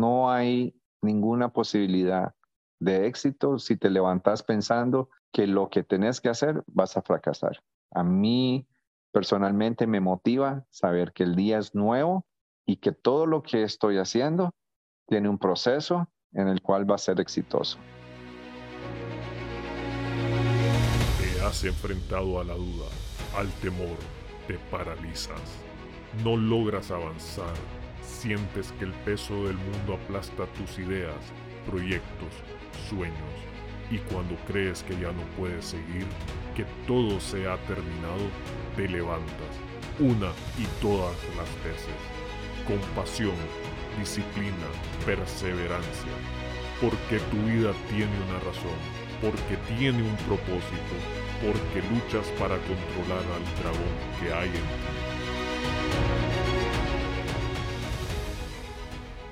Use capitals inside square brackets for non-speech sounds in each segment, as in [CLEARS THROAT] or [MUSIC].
no hay ninguna posibilidad de éxito si te levantas pensando que lo que tenés que hacer vas a fracasar. A mí personalmente me motiva saber que el día es nuevo y que todo lo que estoy haciendo tiene un proceso en el cual va a ser exitoso. Te has enfrentado a la duda, al temor, te paralizas, no logras avanzar, sientes que el peso del mundo aplasta tus ideas, proyectos, sueños, y cuando crees que ya no puedes seguir, que todo se ha terminado, te levantas, una y todas las veces, con pasión, disciplina, perseverancia, porque tu vida tiene una razón, porque tiene un propósito, porque luchas para controlar al dragón que hay en ti.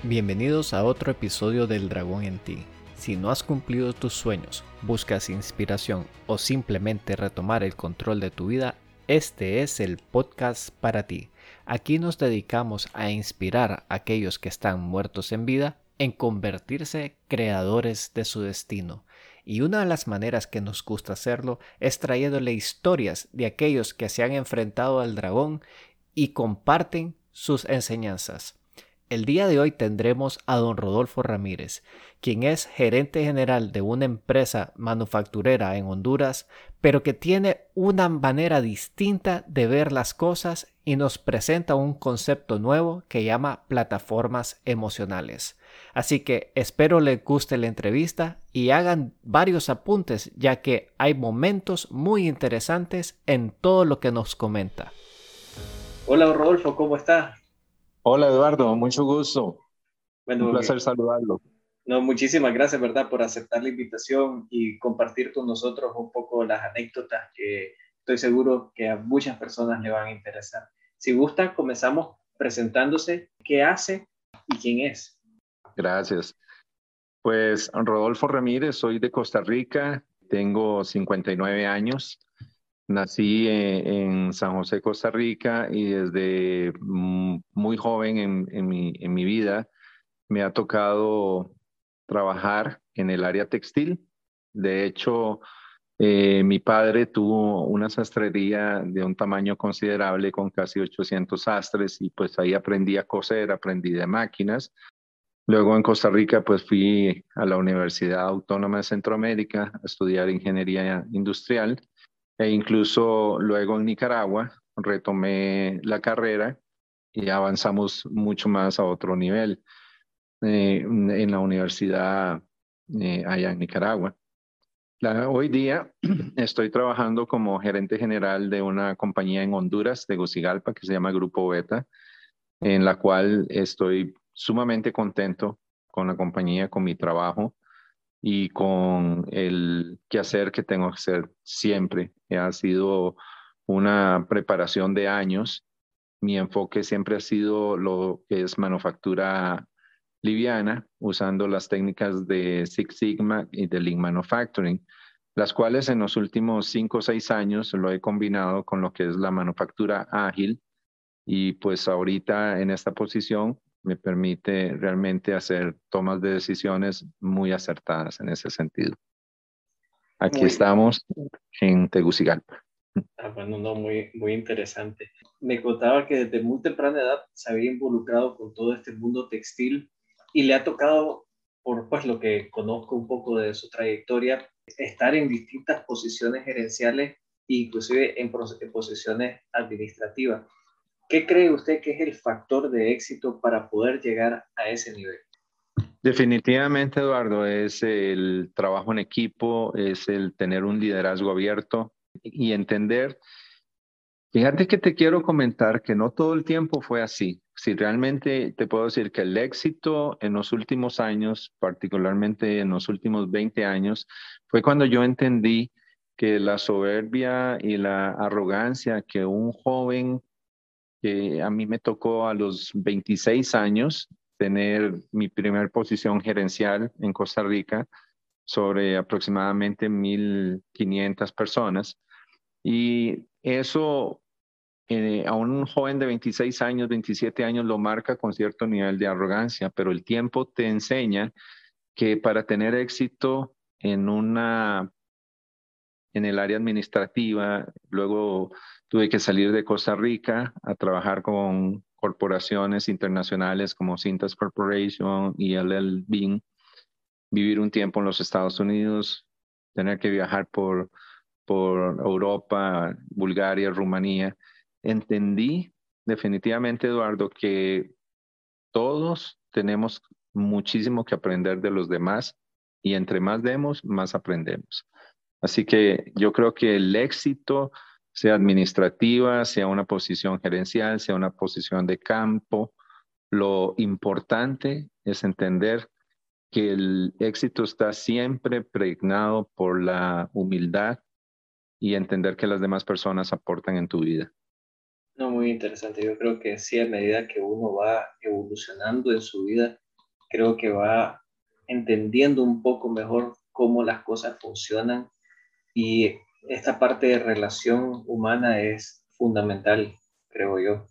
Bienvenidos a otro episodio del Dragón en ti. Si no has cumplido tus sueños, buscas inspiración o simplemente retomar el control de tu vida, este es el podcast para ti. Aquí nos dedicamos a inspirar a aquellos que están muertos en vida en convertirse creadores de su destino. Y una de las maneras que nos gusta hacerlo es trayéndole historias de aquellos que se han enfrentado al dragón y comparten sus enseñanzas. El día de hoy tendremos a don Rodolfo Ramírez, quien es gerente general de una empresa manufacturera en Honduras, pero que tiene una manera distinta de ver las cosas y nos presenta un concepto nuevo que llama plataformas emocionales. Así que espero les guste la entrevista y hagan varios apuntes ya que hay momentos muy interesantes en todo lo que nos comenta. Hola Rodolfo, ¿cómo estás? Hola Eduardo, mucho gusto. Un placer saludarlo. No, muchísimas gracias, ¿verdad?, por aceptar la invitación y compartir con nosotros un poco las anécdotas que estoy seguro que a muchas personas le van a interesar. Si gusta, comenzamos presentándose qué hace y quién es. Gracias. Pues Rodolfo Ramírez, soy de Costa Rica, tengo 59 años. Nací eh, en, San José, Costa Rica, y desde muy joven en, mi, vida me ha tocado trabajar en el área textil. De hecho, eh, mi padre tuvo una sastrería de un tamaño considerable con casi 800 sastres y pues ahí aprendí a coser, aprendí de máquinas. Luego en Costa Rica pues fui a la Universidad Autónoma de Centroamérica a estudiar ingeniería industrial e incluso luego en Nicaragua retomé la carrera y avanzamos mucho más a otro nivel eh, en la universidad eh, allá en Nicaragua. hoy día [CLEARS THROAT] estoy trabajando como gerente general de una compañía en Honduras, de Gucigalpa, que se llama Grupo Beta, en la cual estoy sumamente contento con la compañía, con mi trabajo y con el quehacer que tengo que hacer siempre. Ha sido una preparación de años. Mi enfoque siempre ha sido lo que es manufactura liviana, usando las técnicas de Six Sigma y de Lean Manufacturing, las cuales en los últimos cinco o seis años lo he combinado con lo que es la manufactura ágil. Y pues ahorita en esta posición me permite realmente hacer tomas de decisiones muy acertadas en ese sentido. Aquí estamos en Tegucigalpa. Ah, bueno, no, muy, muy interesante. Me contaba que desde muy temprana edad se había involucrado con todo este mundo textil y le ha tocado, por pues, lo que conozco un poco de su trayectoria, estar en distintas posiciones gerenciales e inclusive en, en posiciones administrativas. ¿Qué cree usted que es el factor de éxito para poder llegar a ese nivel? Definitivamente, Eduardo, es el trabajo en equipo, es el tener un liderazgo abierto y entender. Fíjate que te quiero comentar que no todo el tiempo fue así. Si realmente te puedo decir que el éxito en los últimos años, particularmente en los últimos 20 años, fue cuando yo entendí que la soberbia y la arrogancia que un joven que a mí me tocó a los 26 años tener mi primer posición gerencial en Costa Rica sobre aproximadamente 1.500 personas. Y eso eh, a un joven de 26 años, 27 años lo marca con cierto nivel de arrogancia, pero el tiempo te enseña que para tener éxito en una en el área administrativa, luego tuve que salir de Costa Rica a trabajar con corporaciones internacionales como Cintas Corporation y LL vivir un tiempo en los Estados Unidos, tener que viajar por, por Europa, Bulgaria, Rumanía. Entendí definitivamente, Eduardo, que todos tenemos muchísimo que aprender de los demás y entre más demos, más aprendemos. Así que yo creo que el éxito sea administrativa, sea una posición gerencial, sea una posición de campo. Lo importante es entender que el éxito está siempre pregnado por la humildad y entender que las demás personas aportan en tu vida. No, muy interesante. Yo creo que sí, a medida que uno va evolucionando en su vida, creo que va entendiendo un poco mejor cómo las cosas funcionan y esta parte de relación humana es fundamental, creo yo.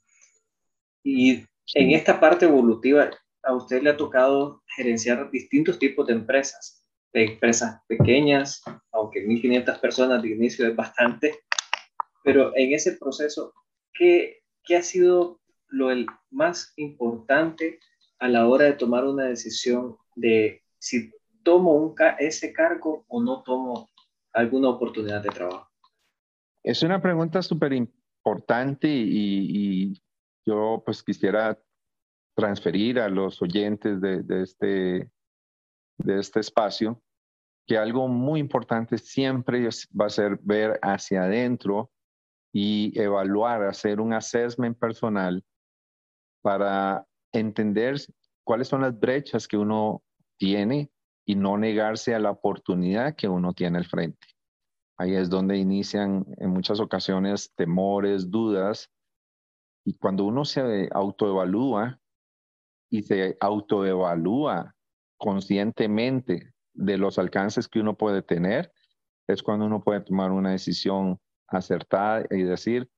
Y en esta parte evolutiva, a usted le ha tocado gerenciar distintos tipos de empresas, empresas pequeñas, aunque 1.500 personas de inicio es bastante, pero en ese proceso, ¿qué, qué ha sido lo el más importante a la hora de tomar una decisión de si tomo un, ese cargo o no tomo alguna oportunidad de trabajo? Es una pregunta súper importante y, yo pues quisiera transferir a los oyentes de, este, de este espacio que algo muy importante siempre va a ser ver hacia adentro y evaluar, hacer un assessment personal para entender cuáles son las brechas que uno tiene y no negarse a la oportunidad que uno tiene al frente. Ahí es donde inician en muchas ocasiones temores, dudas, y cuando uno se autoevalúa y se autoevalúa conscientemente de los alcances que uno puede tener, es cuando uno puede tomar una decisión acertada y decir,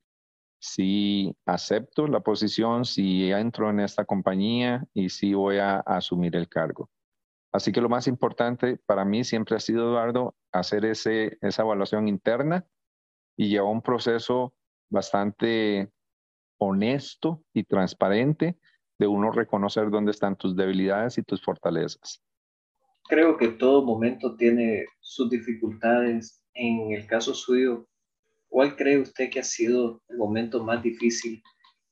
si acepto la posición, si entro en esta compañía y si voy a asumir el cargo. Así que lo más importante para mí siempre ha sido, Eduardo, hacer ese, esa evaluación interna y llevar un proceso bastante honesto y transparente de uno reconocer dónde están tus debilidades y tus fortalezas. Creo que todo momento tiene sus dificultades. En el caso suyo, ¿cuál cree usted que ha sido el momento más difícil,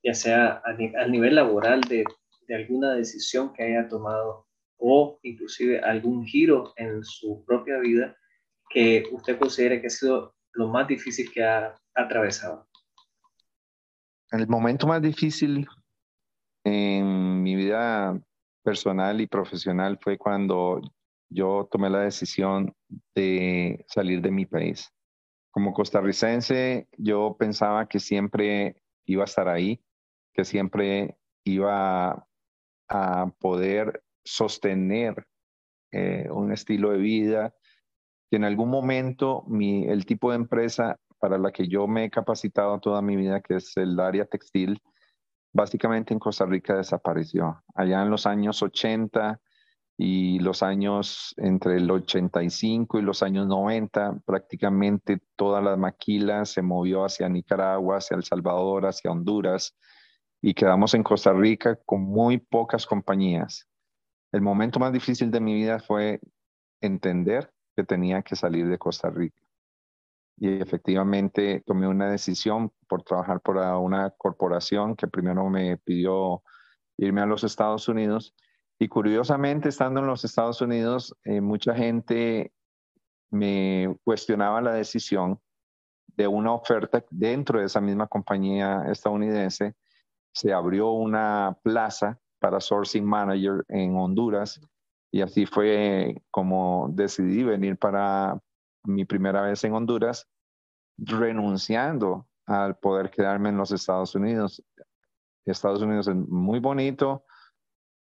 ya sea a, nivel laboral de, de alguna decisión que haya tomado o inclusive algún giro en su propia vida que usted considere que ha sido lo más difícil que ha atravesado? El momento más difícil en mi vida personal y profesional fue cuando yo tomé la decisión de salir de mi país. Como costarricense, yo pensaba que siempre iba a estar ahí, que siempre iba a poder sostener eh, un estilo de vida, que en algún momento mi, el tipo de empresa para la que yo me he capacitado toda mi vida, que es el área textil, básicamente en Costa Rica desapareció. Allá en los años 80 y los años entre el 85 y los años 90, prácticamente toda la maquila se movió hacia Nicaragua, hacia El Salvador, hacia Honduras y quedamos en Costa Rica con muy pocas compañías el momento más difícil de mi vida fue entender que tenía que salir de Costa Rica. Y efectivamente tomé una decisión por trabajar para una corporación que primero me pidió irme a los Estados Unidos. Y curiosamente, estando en los Estados Unidos, eh, mucha gente me cuestionaba la decisión de una oferta dentro de esa misma compañía estadounidense. Se abrió una plaza para Sourcing Manager en Honduras y así fue como decidí venir para mi primera vez en Honduras, renunciando al poder quedarme en los Estados Unidos. Estados Unidos es muy bonito,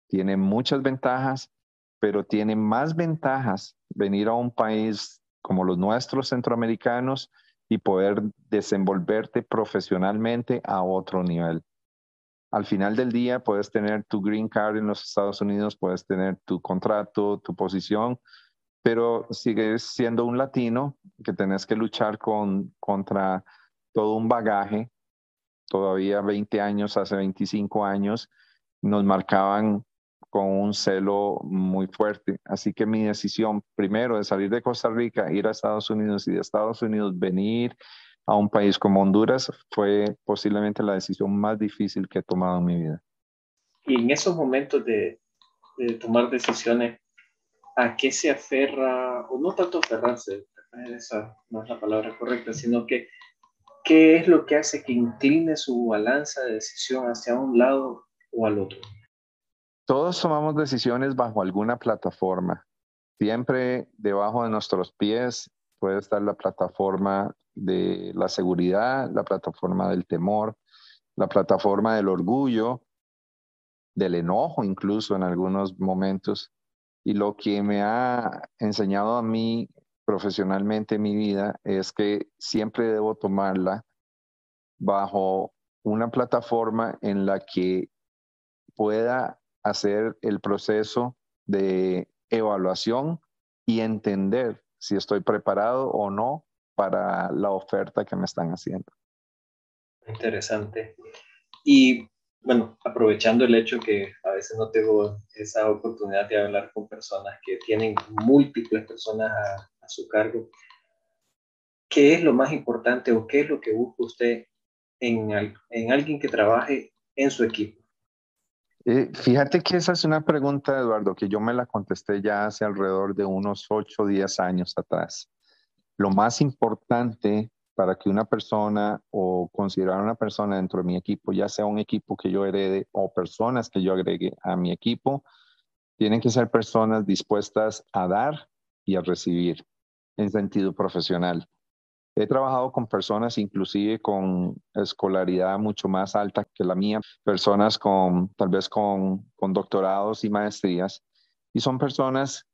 tiene muchas ventajas, pero tiene más ventajas venir a un país como los nuestros centroamericanos y poder desenvolverte profesionalmente a otro nivel. Al final del día puedes tener tu green card en los Estados Unidos, puedes tener tu contrato, tu posición, pero sigues siendo un latino que tenés que luchar con, contra todo un bagaje. Todavía 20 años, hace 25 años, nos marcaban con un celo muy fuerte. Así que mi decisión primero de salir de Costa Rica, ir a Estados Unidos y de Estados Unidos venir a un país como Honduras fue posiblemente la decisión más difícil que he tomado en mi vida. Y en esos momentos de, de tomar decisiones, ¿a qué se aferra, o no tanto aferrarse, esa no es la palabra correcta, sino que qué es lo que hace que incline su balanza de decisión hacia un lado o al otro? Todos tomamos decisiones bajo alguna plataforma. Siempre debajo de nuestros pies puede estar la plataforma de la seguridad, la plataforma del temor, la plataforma del orgullo, del enojo incluso en algunos momentos. Y lo que me ha enseñado a mí profesionalmente en mi vida es que siempre debo tomarla bajo una plataforma en la que pueda hacer el proceso de evaluación y entender si estoy preparado o no para la oferta que me están haciendo. Interesante. Y bueno, aprovechando el hecho que a veces no tengo esa oportunidad de hablar con personas que tienen múltiples personas a, su cargo, ¿qué es lo más importante o qué es lo que busca usted en, en alguien que trabaje en su equipo? Eh, fíjate que esa es una pregunta, Eduardo, que yo me la contesté ya hace alrededor de unos 8 o 10 años atrás. Lo más importante para que una persona o considerar una persona dentro de mi equipo, ya sea un equipo que yo herede o personas que yo agregue a mi equipo, tienen que ser personas dispuestas a dar y a recibir en sentido profesional. He trabajado con personas inclusive con escolaridad mucho más alta que la mía, personas con tal vez con, con doctorados y maestrías, y son personas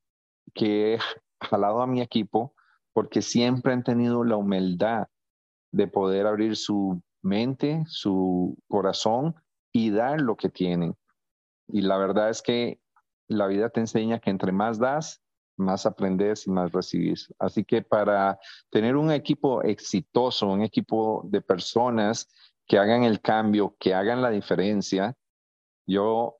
que he jalado a mi equipo porque siempre han tenido la humildad de poder abrir su mente, su corazón y dar lo que tienen. Y la verdad es que la vida te enseña que entre más das, más aprendes y más recibís. Así que para tener un equipo exitoso, un equipo de personas que hagan el cambio, que hagan la diferencia, yo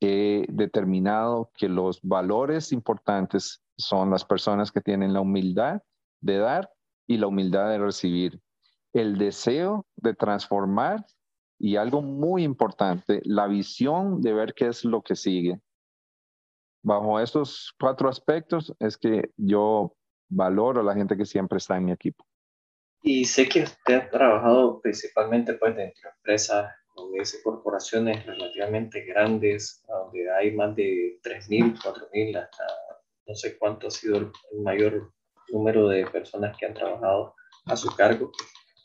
he determinado que los valores importantes son las personas que tienen la humildad de dar y la humildad de recibir, el deseo de transformar y algo muy importante, la visión de ver qué es lo que sigue bajo estos cuatro aspectos es que yo valoro a la gente que siempre está en mi equipo. Y sé que usted ha trabajado principalmente pues dentro de empresas, donde corporaciones relativamente grandes, donde hay más de 3.000, 4.000, hasta no sé cuánto ha sido el, mayor número de personas que han trabajado a su cargo.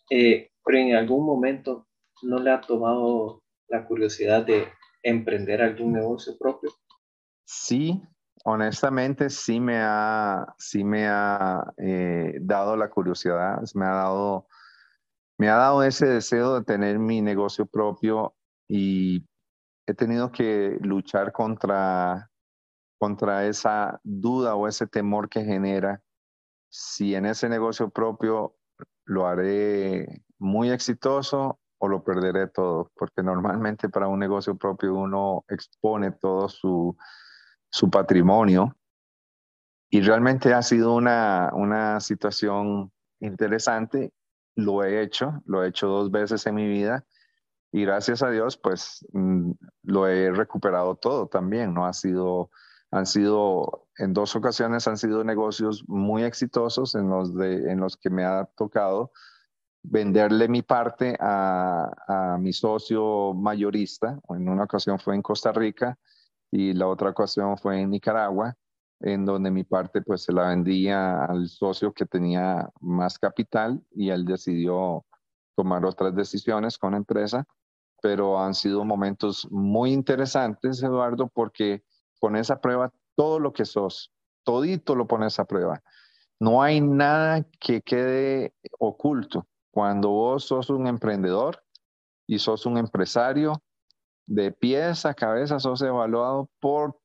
Eh, pero en algún momento no le ha tomado la curiosidad de emprender algún negocio propio. Sí, honestamente sí me ha, sí me ha eh, dado la curiosidad, me ha dado, me ha dado ese deseo de tener mi negocio propio y he tenido que luchar contra, contra esa duda o ese temor que genera. Si en ese negocio propio lo haré muy exitoso o lo perderé todo, porque normalmente para un negocio propio uno expone todo su, su patrimonio. Y realmente ha sido una, una situación interesante. Lo he hecho, lo he hecho dos veces en mi vida y gracias a Dios, pues mm, lo he recuperado todo también, ¿no? Ha sido, han sido, en dos ocasiones han sido negocios muy exitosos en los, de, en los que me ha tocado venderle mi parte a, a mi socio mayorista. En una ocasión fue en Costa Rica y la otra ocasión fue en Nicaragua, en donde mi parte pues se la vendía al socio que tenía más capital y él decidió tomar otras decisiones con la empresa, pero han sido momentos muy interesantes, Eduardo, porque con esa prueba todo lo que sos, todito lo pones a prueba. no hay nada que quede oculto. Cuando vos sos un emprendedor y sos un empresario, de pies a cabeza sos evaluado por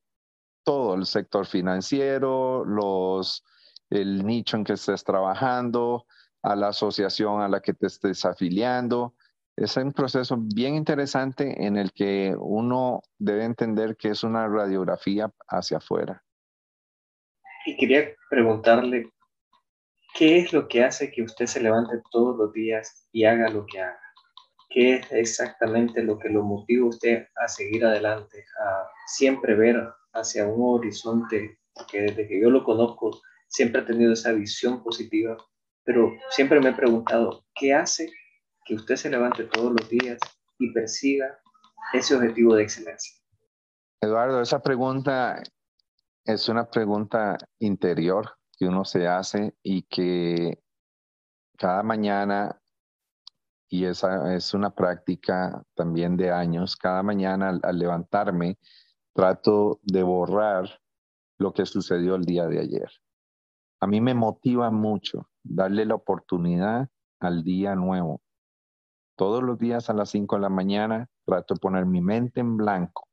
todo el sector financiero, los, el nicho en que estés trabajando, a la asociación a la que te estés afiliando. Es un proceso bien interesante en el que uno debe entender que es una radiografía hacia afuera. Y quería preguntarle, ¿qué es lo que hace que usted se levante todos los días y haga lo que haga? ¿Qué es exactamente lo que lo motiva a usted a seguir adelante, a siempre ver hacia un horizonte? Porque desde que yo lo conozco, siempre ha tenido esa visión positiva, pero siempre me he preguntado, ¿qué hace que usted se levante todos los días y persiga ese objetivo de excelencia? Eduardo, esa pregunta es una pregunta interior que uno se hace y que cada mañana, y esa es una práctica también de años, cada mañana al, levantarme trato de borrar lo que sucedió el día de ayer. A mí me motiva mucho darle la oportunidad al día nuevo. Todos los días a las 5 de la mañana trato de poner mi mente en blanco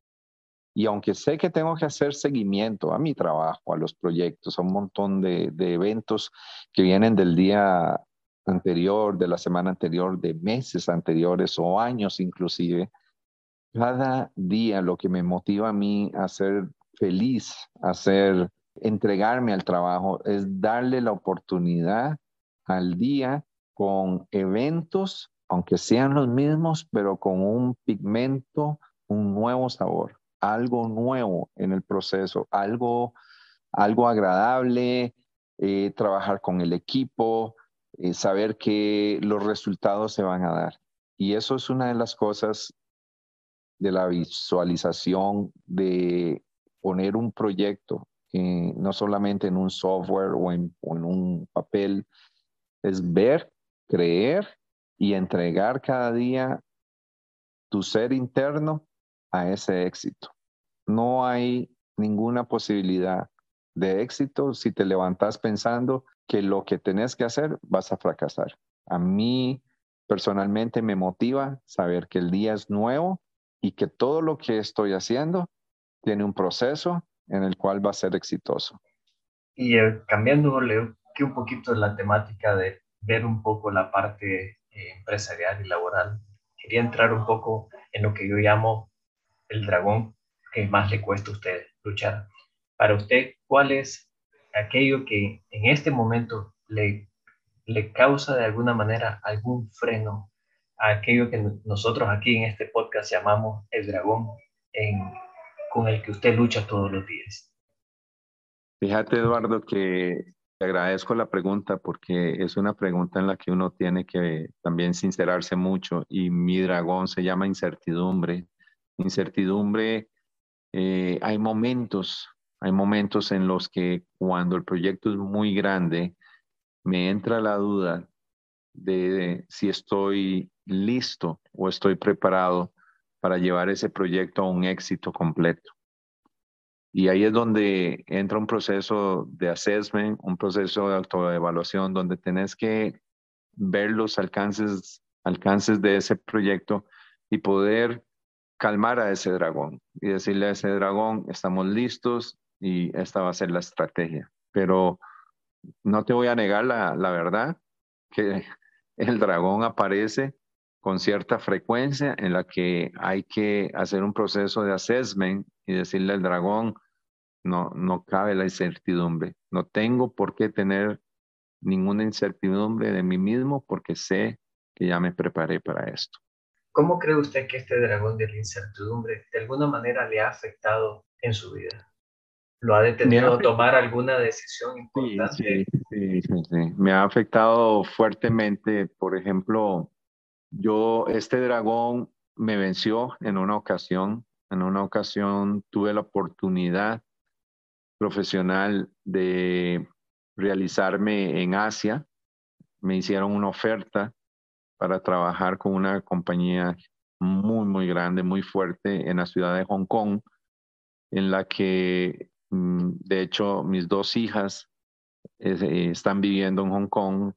y aunque sé que tengo que hacer seguimiento a mi trabajo, a los proyectos, a un montón de, eventos que vienen del día anterior, de la semana anterior, de meses anteriores o años inclusive, cada día lo que me motiva a mí a ser feliz, a ser, entregarme al trabajo, es darle la oportunidad al día con eventos, aunque sean los mismos, pero con un pigmento, un nuevo sabor algo nuevo en el proceso, algo, algo agradable, eh, trabajar con el equipo, eh, saber que los resultados se van a dar. Y eso es una de las cosas de la visualización, de poner un proyecto, eh, no solamente en un software o en, o en un papel, es ver, creer y entregar cada día tu ser interno a ese éxito. No hay ninguna posibilidad de éxito si te levantas pensando que lo que tenés que hacer vas a fracasar. A mí personalmente me motiva saber que el día es nuevo y que todo lo que estoy haciendo tiene un proceso en el cual va a ser exitoso. Y eh, cambiando un poquito la temática de ver un poco la parte eh, empresarial y laboral, quería entrar un poco en lo que yo llamo el dragón que más le cuesta a usted luchar. Para usted, ¿cuál es aquello que en este momento le, le causa de alguna manera algún freno a aquello que nosotros aquí en este podcast llamamos el dragón en, con el que usted lucha todos los días? Fíjate, Eduardo, que te agradezco la pregunta porque es una pregunta en la que uno tiene que también sincerarse mucho y mi dragón se llama incertidumbre incertidumbre, eh, hay momentos, hay momentos en los que cuando el proyecto es muy grande, me entra la duda de, si estoy listo o estoy preparado para llevar ese proyecto a un éxito completo. Y ahí es donde entra un proceso de assessment, un proceso de autoevaluación, donde tenés que ver los alcances, alcances de ese proyecto y poder calmar a ese dragón y decirle a ese dragón, estamos listos y esta va a ser la estrategia. Pero no te voy a negar la, la verdad, que [LAUGHS] el dragón aparece con cierta frecuencia en la que hay que hacer un proceso de assessment y decirle al dragón, no, no cabe la incertidumbre, no tengo por qué tener ninguna incertidumbre de mí mismo porque sé que ya me preparé para esto. ¿Cómo cree usted que este dragón de la incertidumbre de alguna manera le ha afectado en su vida? ¿Lo ha detenido a tomar alguna decisión importante? Sí, sí, sí, Me ha afectado fuertemente. Por ejemplo, yo, este dragón me venció en una ocasión. En una ocasión tuve la oportunidad profesional de realizarme en Asia. Me hicieron una oferta para trabajar con una compañía muy, muy grande, muy fuerte en la ciudad de Hong Kong, en la que, de hecho, mis dos hijas eh, están viviendo en Hong Kong.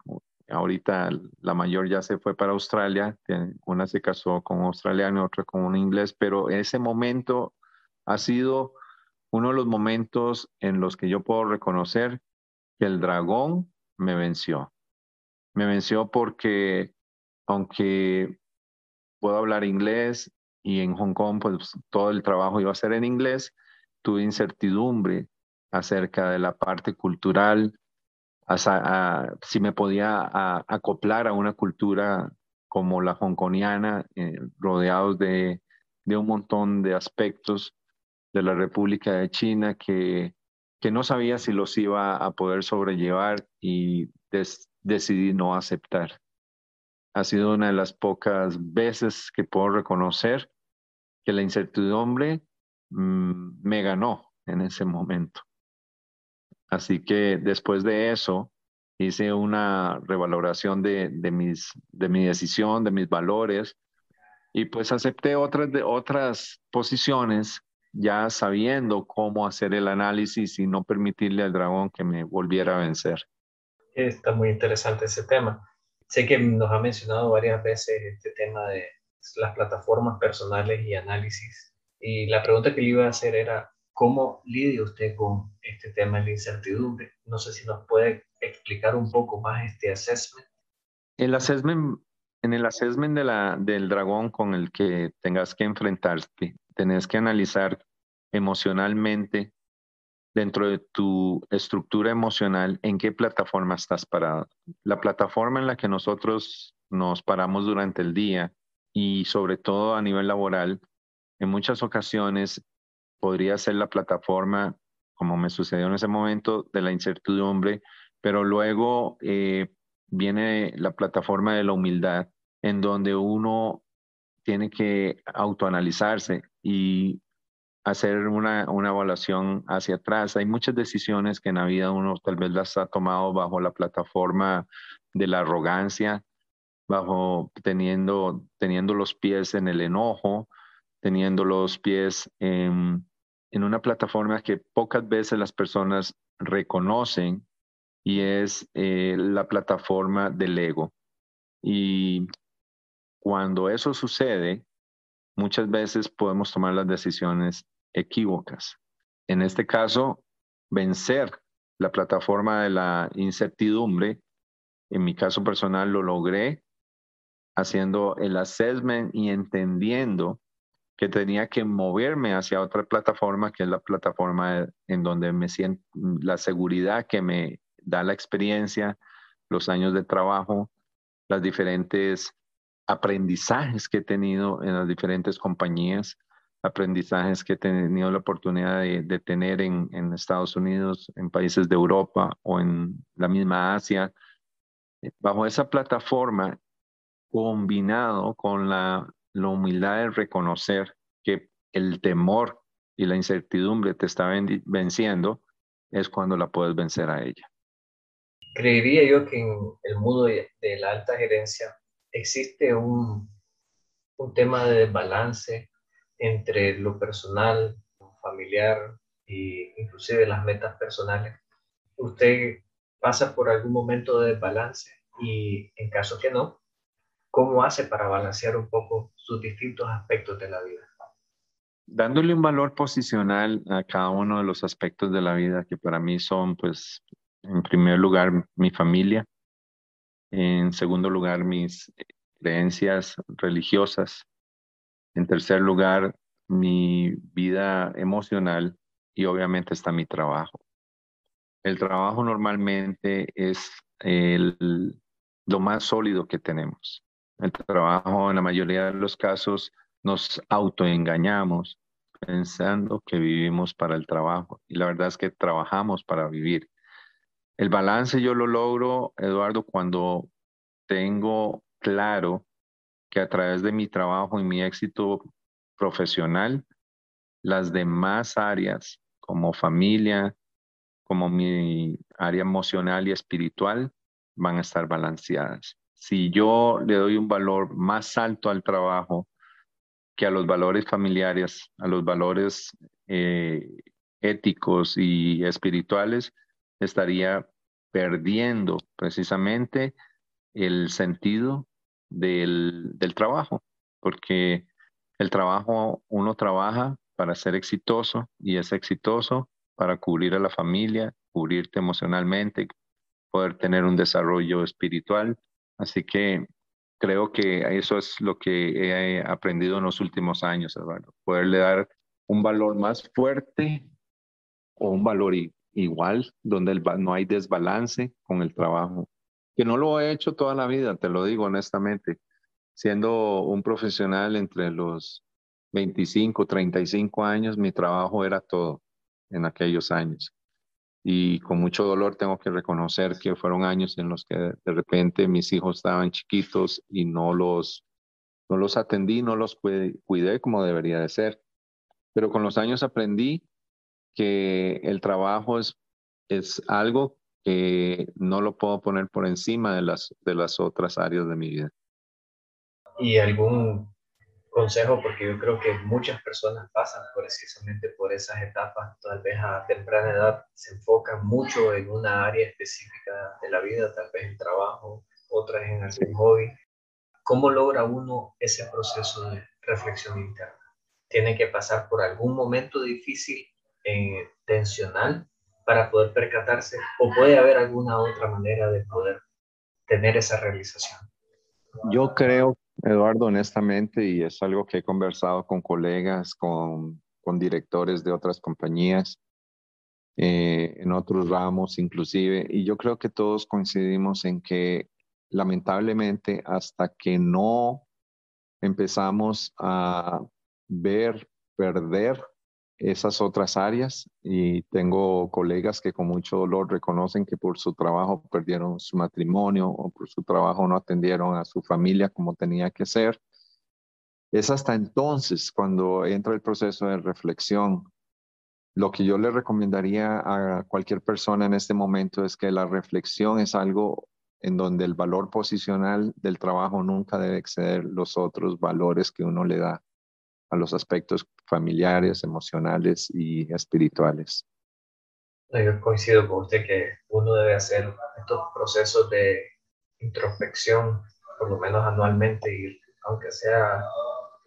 Ahorita la mayor ya se fue para Australia, una se casó con un australiano otra con un inglés, pero ese momento ha sido uno de los momentos en los que yo puedo reconocer que el dragón me venció. Me venció porque aunque puedo hablar inglés y en Hong Kong pues todo el trabajo iba a ser en inglés, tuve incertidumbre acerca de la parte cultural, si me podía acoplar a una cultura como la hongkoniana, eh, rodeados de, un montón de aspectos de la República de China que, que no sabía si los iba a poder sobrellevar y decidí no aceptar. Ha sido una de las pocas veces que puedo reconocer que la incertidumbre mm, me ganó en ese momento. Así que después de eso hice una revaloración de, de, mis, de mi decisión, de mis valores, y pues acepté otras, de, otras posiciones ya sabiendo cómo hacer el análisis y no permitirle al dragón que me volviera a vencer. Está muy interesante ese tema. Sé que nos ha mencionado varias veces este tema de las plataformas personales y análisis. Y la pregunta que le iba a hacer era, ¿cómo lidia usted con este tema de la incertidumbre? No sé si nos puede explicar un poco más este assessment. El assessment, en el assessment de la, del dragón con el que tengas que enfrentarte, tenés que analizar emocionalmente dentro de tu estructura emocional en qué plataforma estás parado. La plataforma en la que nosotros nos paramos durante el día y sobre todo a nivel laboral, en muchas ocasiones podría ser la plataforma, como me sucedió en ese momento, de la incertidumbre, pero luego eh, viene la plataforma de la humildad, en donde uno tiene que autoanalizarse y hacer una, una evaluación hacia atrás. Hay muchas decisiones que en la vida uno tal vez las ha tomado bajo la plataforma de la arrogancia, bajo teniendo, teniendo los pies en el enojo, teniendo los pies en, una plataforma que pocas veces las personas reconocen y es eh, la plataforma del ego. Y cuando eso sucede, muchas veces podemos tomar las decisiones equívocas. En este caso, vencer la plataforma de la incertidumbre, en mi caso personal lo logré haciendo el assessment y entendiendo que tenía que moverme hacia otra plataforma, que es la plataforma en donde me siento, la seguridad que me da la experiencia, los años de trabajo, las diferentes aprendizajes que he tenido en las diferentes compañías, aprendizajes que he tenido la oportunidad de, tener en, en, Estados Unidos, en países de Europa o en la misma Asia. Bajo esa plataforma, combinado con la, la humildad de reconocer que el temor y la incertidumbre te está venciendo, es cuando la puedes vencer a ella. Creería yo que en el mundo de, la alta gerencia existe un, un tema de balance entre lo personal, familiar e inclusive las metas personales. ¿Usted pasa por algún momento de balance y en caso que no, cómo hace para balancear un poco sus distintos aspectos de la vida? Dándole un valor posicional a cada uno de los aspectos de la vida que para mí son, pues, en primer lugar, mi familia, en segundo lugar, mis creencias religiosas, en tercer lugar, mi vida emocional y obviamente está mi trabajo. El trabajo normalmente es lo más sólido que tenemos. El trabajo en la mayoría de los casos nos autoengañamos pensando que vivimos para el trabajo y la verdad es que trabajamos para vivir. El balance yo lo logro, Eduardo, cuando tengo claro que a través de mi trabajo y mi éxito profesional, las demás áreas como familia, como mi área emocional y espiritual, van a estar balanceadas. Si yo le doy un valor más alto al trabajo que a los valores familiares, a los valores eh, éticos y espirituales, estaría perdiendo precisamente el sentido del, del trabajo, porque el trabajo, uno trabaja para ser exitoso y es exitoso para cubrir a la familia, cubrirte emocionalmente, poder tener un desarrollo espiritual. Así que creo que eso es lo que he aprendido en los últimos años, Eduardo, poderle dar un valor más fuerte o un valor igual, donde no hay desbalance con el trabajo, que no lo he hecho toda la vida, te lo digo honestamente, siendo un profesional entre los 25, 35 años, mi trabajo era todo en aquellos años. Y con mucho dolor tengo que reconocer que fueron años en los que de repente mis hijos estaban chiquitos y no los, no los atendí, no los cuidé como debería de ser. Pero con los años aprendí que el trabajo es, es algo que no lo puedo poner por encima de las, de las otras áreas de mi vida. ¿Y algún consejo? Porque yo creo que muchas personas pasan precisamente por esas etapas, tal vez a temprana edad se enfocan mucho en una área específica de la vida, tal vez en trabajo, otras en algún hobby. ¿Cómo logra uno ese proceso de reflexión interna? ¿Tiene que pasar por algún momento difícil, eh, tensional, para poder percatarse? ¿O puede haber alguna otra manera de poder tener esa realización? Yo creo Eduardo, honestamente, y es algo que he conversado con colegas, con, directores de otras compañías, eh, en otros ramos inclusive, y yo creo que todos coincidimos en que lamentablemente hasta que no empezamos a ver perder esas otras áreas y tengo colegas que con mucho dolor reconocen que por su trabajo perdieron su matrimonio o por su trabajo no atendieron a su familia como tenía que ser. Es hasta entonces cuando entra el proceso de reflexión. Lo que yo le recomendaría a cualquier persona en este momento es que la reflexión es algo en donde el valor posicional del trabajo nunca debe exceder los otros valores que uno le da a los aspectos familiares, emocionales y espirituales. Yo coincido con usted que uno debe hacer estos procesos de introspección por lo menos anualmente y aunque sea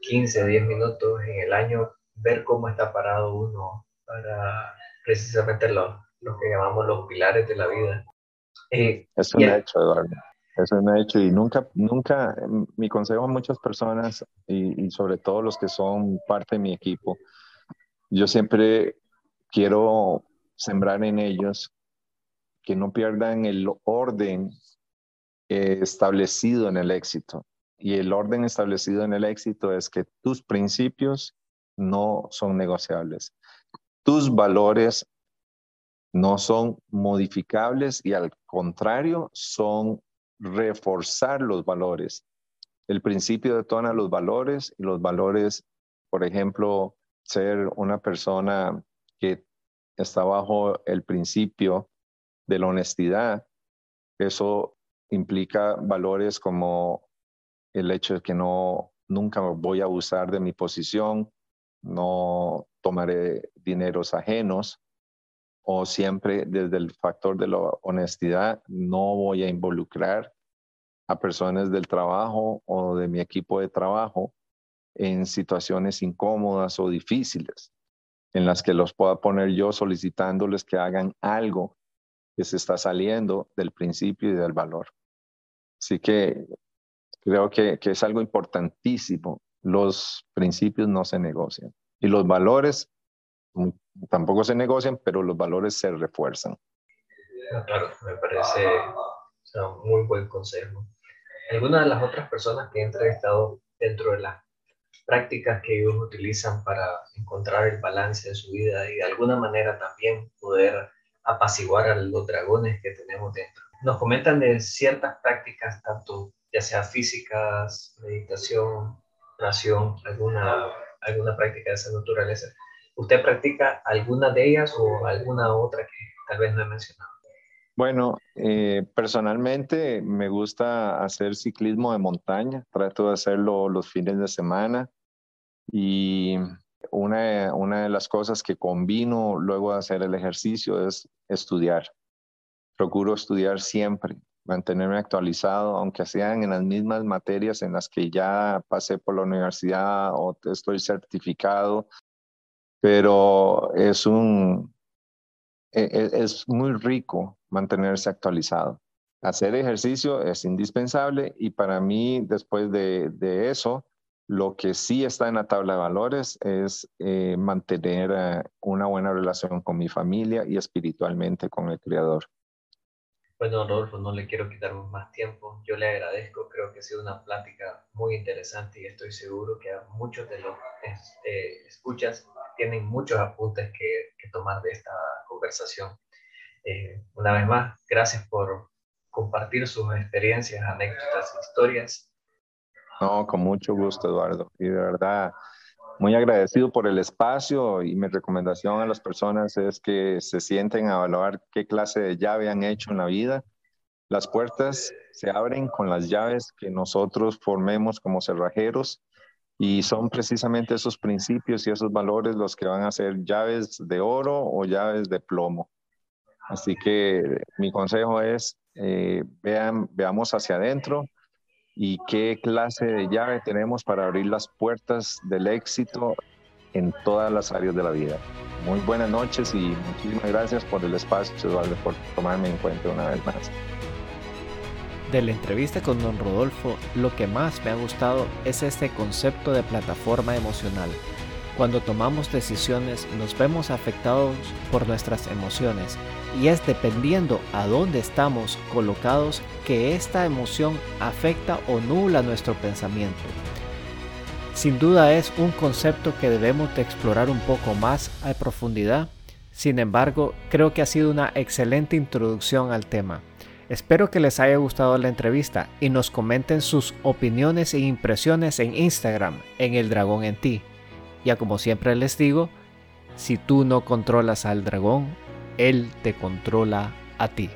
15, 10 minutos en el año, ver cómo está parado uno para precisamente lo, lo que llamamos los pilares de la vida. Eh, me ha hecho, Eduardo. Eso me ha hecho y nunca, nunca, mi consejo a muchas personas y, sobre todo los que son parte de mi equipo, yo siempre quiero sembrar en ellos que no pierdan el orden establecido en el éxito. Y el orden establecido en el éxito es que tus principios no son negociables. Tus valores no son modificables y al contrario son reforzar los valores. El principio detona los valores y los valores, por ejemplo, ser una persona que está bajo el principio de la honestidad, eso implica valores como el hecho de que no nunca voy a abusar de mi posición, no tomaré dineros ajenos, o siempre desde el factor de la honestidad, no voy a involucrar a personas del trabajo o de mi equipo de trabajo en situaciones incómodas o difíciles, en las que los pueda poner yo solicitándoles que hagan algo que se está saliendo del principio y del valor. Así que creo que, que es algo importantísimo. Los principios no se negocian y los valores tampoco se negocian, pero los valores se refuerzan. Me parece un muy buen consejo. Algunas de las otras personas que he entrevistado dentro de las prácticas que ellos utilizan para encontrar el balance de su vida y de alguna manera también poder apaciguar a los dragones que tenemos dentro. Nos comentan de ciertas prácticas, tanto ya sea físicas, meditación, oración, alguna, alguna práctica de esa naturaleza, ¿Usted practica alguna de ellas o alguna otra que tal vez no he mencionado? Bueno, eh, personalmente me gusta hacer ciclismo de montaña, trato de hacerlo los fines de semana y una, una de las cosas que combino luego de hacer el ejercicio es estudiar. procuro estudiar siempre, mantenerme actualizado, aunque sean en las mismas materias en las que ya pasé por la universidad o estoy certificado, pero es un, e, e, es muy rico mantenerse actualizado. Hacer ejercicio es indispensable y para mí, después de, de eso, lo que sí está en la tabla de valores es eh, mantener eh, una buena relación con mi familia y espiritualmente con el Creador. Bueno, Rodolfo, no le quiero quitar más tiempo. Yo le agradezco. Creo que ha sido una plática muy interesante y estoy seguro que a muchos de los este, escuchas tienen muchos apuntes que, tomar de esta conversación. Eh, una vez más, gracias por compartir sus experiencias, anécdotas, historias no, con mucho gusto, Eduardo. Y de verdad, muy agradecido por el espacio y mi recomendación a las personas es que se sienten a evaluar qué clase de llave han hecho en la vida. Las puertas se abren con las llaves que nosotros formemos como cerrajeros y son precisamente esos principios y esos valores los que van a ser llaves de oro o llaves de plomo. Así que mi consejo es, eh, vean, veamos hacia adentro, y qué clase de llave tenemos para abrir las puertas del éxito en todas las áreas de la vida. Muy buenas noches y muchísimas gracias por el espacio, Eduardo, por tomarme en cuenta una vez más. De la entrevista con don Rodolfo, lo que más me ha gustado es este concepto de plataforma emocional. Cuando tomamos decisiones nos vemos afectados por nuestras emociones y es dependiendo a dónde estamos colocados que esta emoción afecta o nula nuestro pensamiento. Sin duda es un concepto que debemos de explorar un poco más a profundidad, sin embargo creo que ha sido una excelente introducción al tema. Espero que les haya gustado la entrevista y nos comenten sus opiniones e impresiones en Instagram en el dragón en ti. Ya como siempre les digo, si tú no controlas al dragón, él te controla a ti.